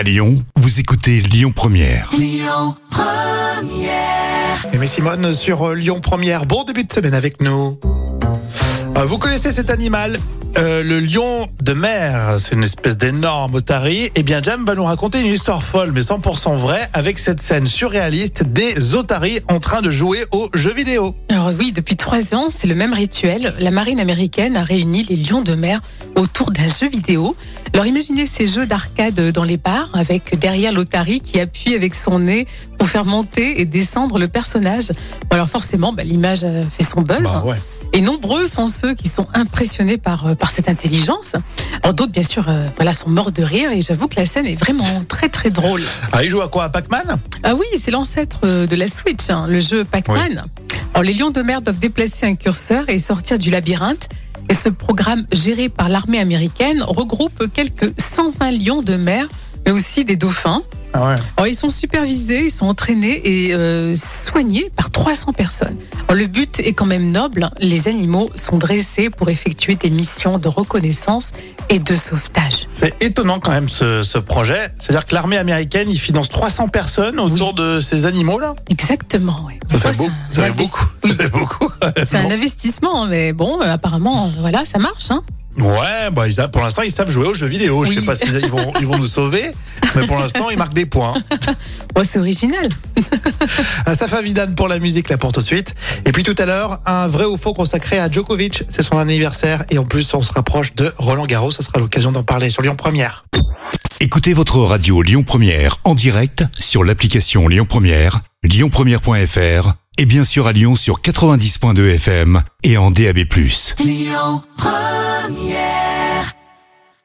À Lyon, vous écoutez Lyon Première. Aimé Simone sur euh, Lyon Première. Bon début de semaine avec nous. Euh, Vous connaissez cet animal Euh, le lion de mer, c'est une espèce d'énorme otarie. Eh bien, Jam va nous raconter une histoire folle, mais 100% vraie, avec cette scène surréaliste des otaries en train de jouer aux jeux vidéo. Alors oui, depuis trois ans, c'est le même rituel. La marine américaine a réuni les lions de mer autour d'un jeu vidéo. Alors imaginez ces jeux d'arcade dans les bars, avec derrière l'otarie qui appuie avec son nez pour faire monter et descendre le personnage. Bon, alors forcément, bah, l'image euh, fait son buzz. Bah ouais. Et nombreux sont ceux qui sont impressionnés par, euh, par cette intelligence. Alors d'autres, bien sûr, euh, voilà, sont morts de rire. Et j'avoue que la scène est vraiment très très drôle. Ah, il joue à quoi À Pac-Man? Ah oui, c'est l'ancêtre euh, de la Switch, hein, le jeu Pac-Man. Alors les lions de mer doivent déplacer un curseur et sortir du labyrinthe. Et ce programme géré par l'armée américaine regroupe quelques 120 lions de mer, mais aussi des dauphins. Ah ouais. Alors, ils sont supervisés, ils sont entraînés et euh, soignés par 300 personnes. Alors, le but est quand même noble. Les animaux sont dressés pour effectuer des missions de reconnaissance et de sauvetage. C'est étonnant quand même ce, ce projet. C'est-à-dire que l'armée américaine, il finance 300 personnes autour de ces animaux-là. Exactement. ouais. Ça fait, beau- ça fait beaucoup. Oui. Ça fait beaucoup. C'est un investissement, mais bon, euh, apparemment, voilà, ça marche. Hein. Ouais, bah, ils pour l'instant, ils savent jouer aux jeux vidéo. Je Oui. sais pas s'ils vont, ils vont nous sauver, mais pour l'instant, ils marquent des points. Ouais, c'est original. Un Safa Vidane pour la musique, là, pour tout de suite. Et puis tout à l'heure, un vrai ou faux consacré à Djokovic. C'est son anniversaire. Et en plus, on se rapproche de Roland Garros. Ça sera l'occasion d'en parler sur Lyon Première. Écoutez votre radio Lyon Première en direct sur l'application Lyon Première, lyonpremière.fr et bien sûr à Lyon sur 90.2 FM et en DAB+. Lyon Yeah.